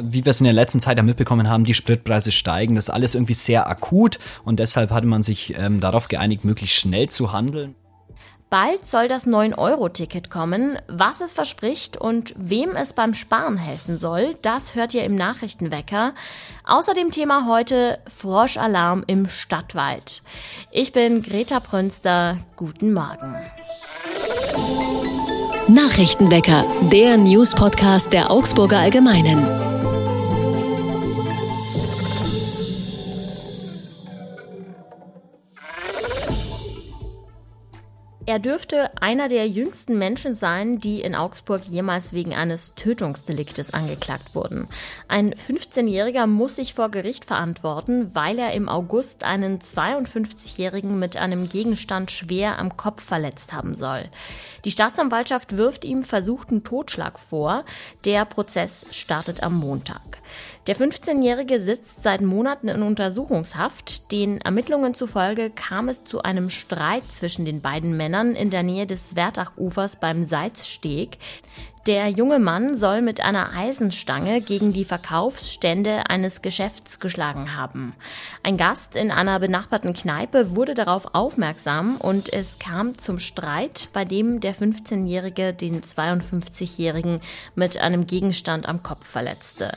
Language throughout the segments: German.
Wie wir es in der letzten Zeit ja mitbekommen haben, die Spritpreise steigen. Das ist alles irgendwie sehr akut und deshalb hatte man sich ähm, darauf geeinigt, möglichst schnell zu handeln. Bald soll das 9-Euro-Ticket kommen. Was es verspricht und wem es beim Sparen helfen soll, das hört ihr im Nachrichtenwecker. Außerdem Thema heute Froschalarm im Stadtwald. Ich bin Greta Prünster. Guten Morgen. Nachrichtenwecker, der News-Podcast der Augsburger Allgemeinen. Er dürfte einer der jüngsten Menschen sein, die in Augsburg jemals wegen eines Tötungsdeliktes angeklagt wurden. Ein 15-Jähriger muss sich vor Gericht verantworten, weil er im August einen 52-Jährigen mit einem Gegenstand schwer am Kopf verletzt haben soll. Die Staatsanwaltschaft wirft ihm versuchten Totschlag vor. Der Prozess startet am Montag. Der 15-Jährige sitzt seit Monaten in Untersuchungshaft. Den Ermittlungen zufolge kam es zu einem Streit zwischen den beiden Männern in der Nähe des Wertachufers beim Salzsteg. Der junge Mann soll mit einer Eisenstange gegen die Verkaufsstände eines Geschäfts geschlagen haben. Ein Gast in einer benachbarten Kneipe wurde darauf aufmerksam und es kam zum Streit, bei dem der 15-Jährige den 52-Jährigen mit einem Gegenstand am Kopf verletzte.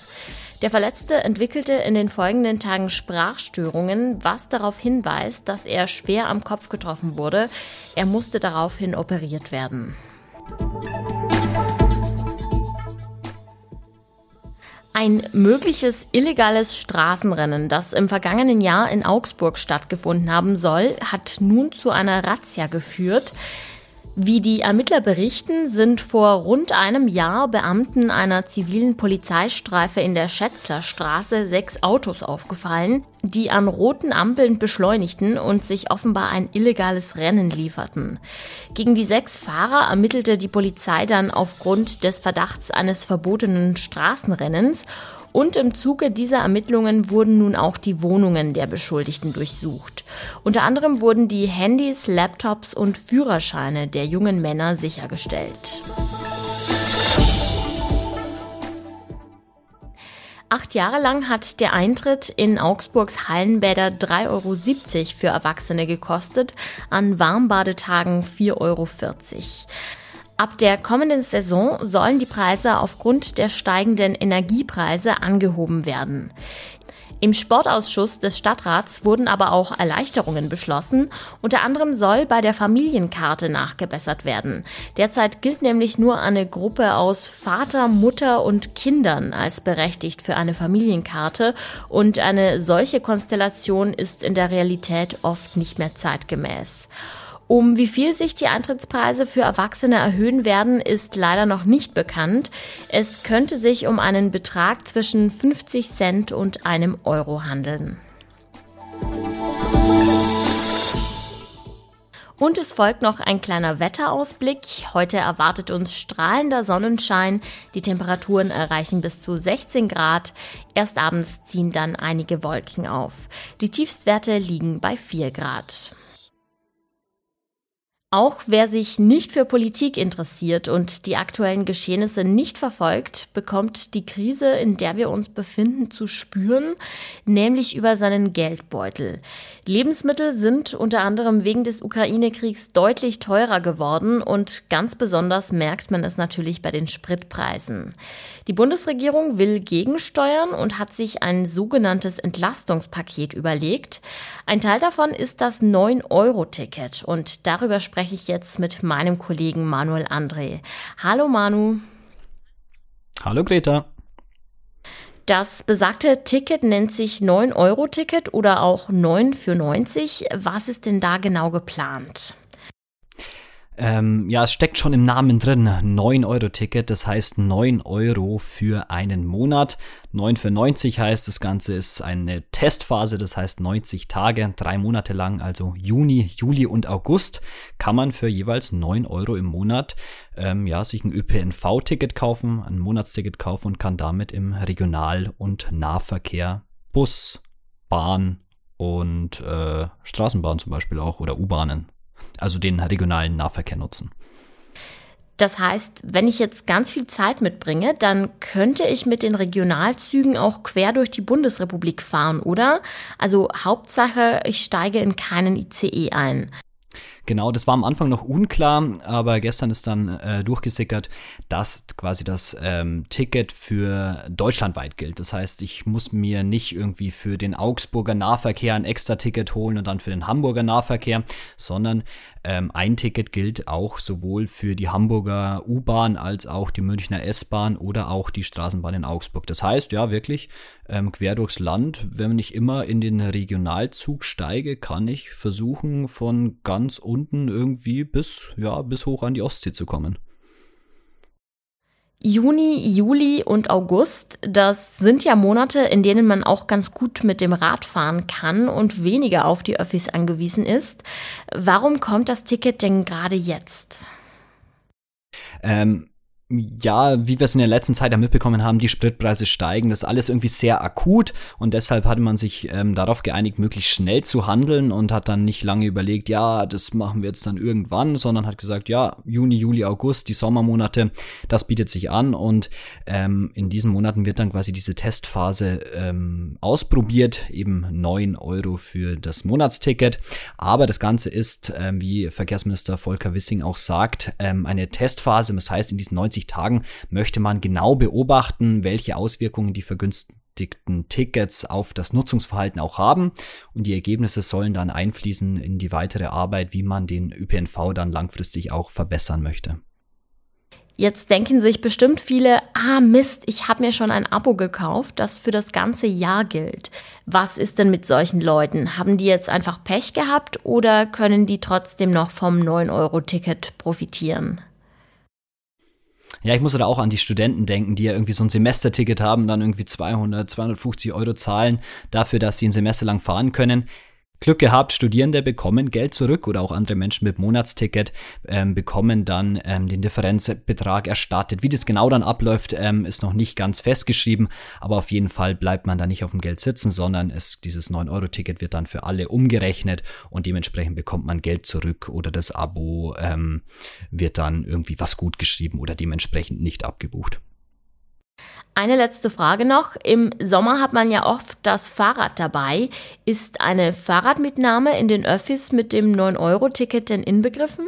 Der Verletzte entwickelte in den folgenden Tagen Sprachstörungen, was darauf hinweist, dass er schwer am Kopf getroffen wurde. Er musste daraufhin operiert werden. Ein mögliches illegales Straßenrennen, das im vergangenen Jahr in Augsburg stattgefunden haben soll, hat nun zu einer Razzia geführt. Wie die Ermittler berichten, sind vor rund einem Jahr Beamten einer zivilen Polizeistreife in der Schätzlerstraße sechs Autos aufgefallen, die an roten Ampeln beschleunigten und sich offenbar ein illegales Rennen lieferten. Gegen die sechs Fahrer ermittelte die Polizei dann aufgrund des Verdachts eines verbotenen Straßenrennens und im Zuge dieser Ermittlungen wurden nun auch die Wohnungen der Beschuldigten durchsucht. Unter anderem wurden die Handys, Laptops und Führerscheine der jungen Männer sichergestellt. Acht Jahre lang hat der Eintritt in Augsburgs Hallenbäder 3,70 Euro für Erwachsene gekostet, an Warmbadetagen 4,40 Euro. Ab der kommenden Saison sollen die Preise aufgrund der steigenden Energiepreise angehoben werden. Im Sportausschuss des Stadtrats wurden aber auch Erleichterungen beschlossen. Unter anderem soll bei der Familienkarte nachgebessert werden. Derzeit gilt nämlich nur eine Gruppe aus Vater, Mutter und Kindern als berechtigt für eine Familienkarte. Und eine solche Konstellation ist in der Realität oft nicht mehr zeitgemäß. Um wie viel sich die Eintrittspreise für Erwachsene erhöhen werden, ist leider noch nicht bekannt. Es könnte sich um einen Betrag zwischen 50 Cent und einem Euro handeln. Und es folgt noch ein kleiner Wetterausblick. Heute erwartet uns strahlender Sonnenschein. Die Temperaturen erreichen bis zu 16 Grad. Erst abends ziehen dann einige Wolken auf. Die Tiefstwerte liegen bei 4 Grad. Auch wer sich nicht für Politik interessiert und die aktuellen Geschehnisse nicht verfolgt, bekommt die Krise, in der wir uns befinden, zu spüren, nämlich über seinen Geldbeutel. Lebensmittel sind unter anderem wegen des Ukraine-Kriegs deutlich teurer geworden und ganz besonders merkt man es natürlich bei den Spritpreisen. Die Bundesregierung will gegensteuern und hat sich ein sogenanntes Entlastungspaket überlegt. Ein Teil davon ist das 9-Euro-Ticket und darüber sprechen spreche ich jetzt mit meinem Kollegen Manuel André. Hallo Manu. Hallo Greta. Das besagte Ticket nennt sich 9-Euro-Ticket oder auch 9 für 90. Was ist denn da genau geplant? Ähm, ja, es steckt schon im Namen drin. 9-Euro-Ticket, das heißt 9 Euro für einen Monat. 9 für 90 heißt, das Ganze ist eine Testphase, das heißt 90 Tage, drei Monate lang, also Juni, Juli und August, kann man für jeweils 9 Euro im Monat ähm, ja, sich ein ÖPNV-Ticket kaufen, ein Monatsticket kaufen und kann damit im Regional- und Nahverkehr Bus, Bahn und äh, Straßenbahn zum Beispiel auch oder U-Bahnen also den regionalen Nahverkehr nutzen. Das heißt, wenn ich jetzt ganz viel Zeit mitbringe, dann könnte ich mit den Regionalzügen auch quer durch die Bundesrepublik fahren, oder? Also Hauptsache, ich steige in keinen ICE ein. Genau, das war am Anfang noch unklar, aber gestern ist dann äh, durchgesickert, dass quasi das ähm, Ticket für deutschlandweit gilt. Das heißt, ich muss mir nicht irgendwie für den Augsburger Nahverkehr ein extra Ticket holen und dann für den Hamburger Nahverkehr, sondern ähm, ein Ticket gilt auch sowohl für die Hamburger U-Bahn als auch die Münchner S-Bahn oder auch die Straßenbahn in Augsburg. Das heißt, ja, wirklich ähm, quer durchs Land, wenn ich immer in den Regionalzug steige, kann ich versuchen, von ganz unten irgendwie bis, ja, bis hoch an die Ostsee zu kommen. Juni, Juli und August, das sind ja Monate, in denen man auch ganz gut mit dem Rad fahren kann und weniger auf die Öffis angewiesen ist. Warum kommt das Ticket denn gerade jetzt? Ähm, ja, wie wir es in der letzten Zeit ja mitbekommen haben, die Spritpreise steigen. Das ist alles irgendwie sehr akut und deshalb hatte man sich ähm, darauf geeinigt, möglichst schnell zu handeln und hat dann nicht lange überlegt, ja, das machen wir jetzt dann irgendwann, sondern hat gesagt, ja, Juni, Juli, August, die Sommermonate, das bietet sich an und ähm, in diesen Monaten wird dann quasi diese Testphase ähm, ausprobiert, eben neun Euro für das Monatsticket. Aber das Ganze ist, ähm, wie Verkehrsminister Volker Wissing auch sagt, ähm, eine Testphase. Das heißt, in diesen 90 90 Tagen möchte man genau beobachten, welche Auswirkungen die vergünstigten Tickets auf das Nutzungsverhalten auch haben. Und die Ergebnisse sollen dann einfließen in die weitere Arbeit, wie man den ÖPNV dann langfristig auch verbessern möchte. Jetzt denken sich bestimmt viele, ah Mist, ich habe mir schon ein Abo gekauft, das für das ganze Jahr gilt. Was ist denn mit solchen Leuten? Haben die jetzt einfach Pech gehabt oder können die trotzdem noch vom 9-Euro-Ticket profitieren? Ja, ich muss da auch an die Studenten denken, die ja irgendwie so ein Semesterticket haben, dann irgendwie 200, 250 Euro zahlen dafür, dass sie ein Semester lang fahren können. Glück gehabt, Studierende bekommen Geld zurück oder auch andere Menschen mit Monatsticket ähm, bekommen dann ähm, den Differenzbetrag erstattet. Wie das genau dann abläuft, ähm, ist noch nicht ganz festgeschrieben, aber auf jeden Fall bleibt man da nicht auf dem Geld sitzen, sondern es, dieses 9-Euro-Ticket wird dann für alle umgerechnet und dementsprechend bekommt man Geld zurück oder das Abo ähm, wird dann irgendwie was gut geschrieben oder dementsprechend nicht abgebucht. Eine letzte Frage noch. Im Sommer hat man ja oft das Fahrrad dabei. Ist eine Fahrradmitnahme in den Öffis mit dem 9-Euro-Ticket denn inbegriffen?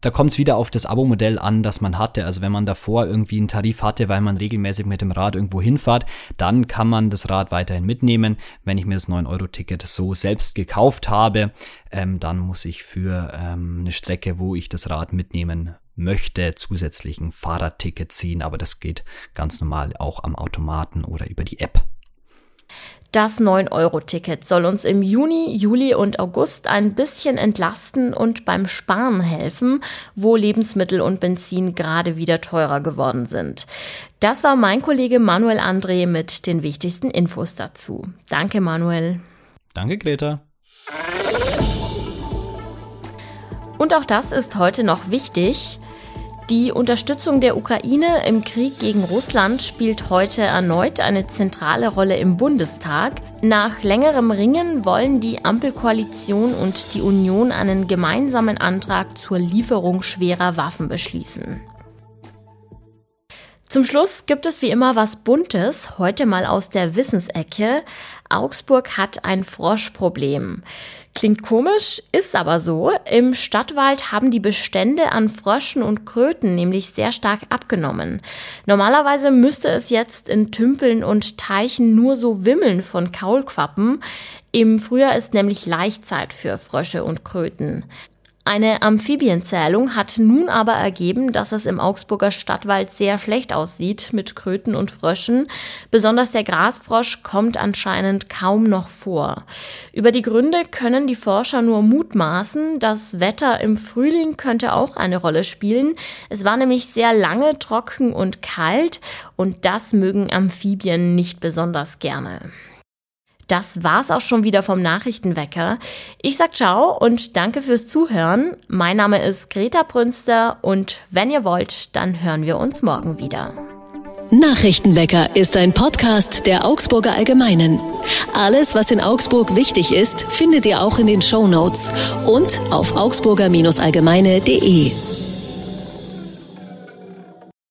da kommt es wieder auf das Abo-Modell an, das man hatte. Also wenn man davor irgendwie einen Tarif hatte, weil man regelmäßig mit dem Rad irgendwo hinfahrt, dann kann man das Rad weiterhin mitnehmen. Wenn ich mir das 9-Euro-Ticket so selbst gekauft habe, ähm, dann muss ich für ähm, eine Strecke, wo ich das Rad mitnehmen möchte, zusätzlich ein Fahrradticket ziehen. Aber das geht ganz normal auch am Automaten oder über die App. Das 9-Euro-Ticket soll uns im Juni, Juli und August ein bisschen entlasten und beim Sparen helfen, wo Lebensmittel und Benzin gerade wieder teurer geworden sind. Das war mein Kollege Manuel André mit den wichtigsten Infos dazu. Danke, Manuel. Danke, Greta. Und auch das ist heute noch wichtig. Die Unterstützung der Ukraine im Krieg gegen Russland spielt heute erneut eine zentrale Rolle im Bundestag. Nach längerem Ringen wollen die Ampelkoalition und die Union einen gemeinsamen Antrag zur Lieferung schwerer Waffen beschließen. Zum Schluss gibt es wie immer was Buntes, heute mal aus der Wissensecke. Augsburg hat ein Froschproblem. Klingt komisch, ist aber so. Im Stadtwald haben die Bestände an Fröschen und Kröten nämlich sehr stark abgenommen. Normalerweise müsste es jetzt in Tümpeln und Teichen nur so wimmeln von Kaulquappen. Im Frühjahr ist nämlich Laichzeit für Frösche und Kröten. Eine Amphibienzählung hat nun aber ergeben, dass es im Augsburger Stadtwald sehr schlecht aussieht mit Kröten und Fröschen. Besonders der Grasfrosch kommt anscheinend kaum noch vor. Über die Gründe können die Forscher nur mutmaßen. Das Wetter im Frühling könnte auch eine Rolle spielen. Es war nämlich sehr lange trocken und kalt und das mögen Amphibien nicht besonders gerne. Das war's auch schon wieder vom Nachrichtenwecker. Ich sag ciao und danke fürs Zuhören. Mein Name ist Greta Brünster und wenn ihr wollt, dann hören wir uns morgen wieder. Nachrichtenwecker ist ein Podcast der Augsburger Allgemeinen. Alles, was in Augsburg wichtig ist, findet ihr auch in den Show Notes und auf augsburger-allgemeine.de.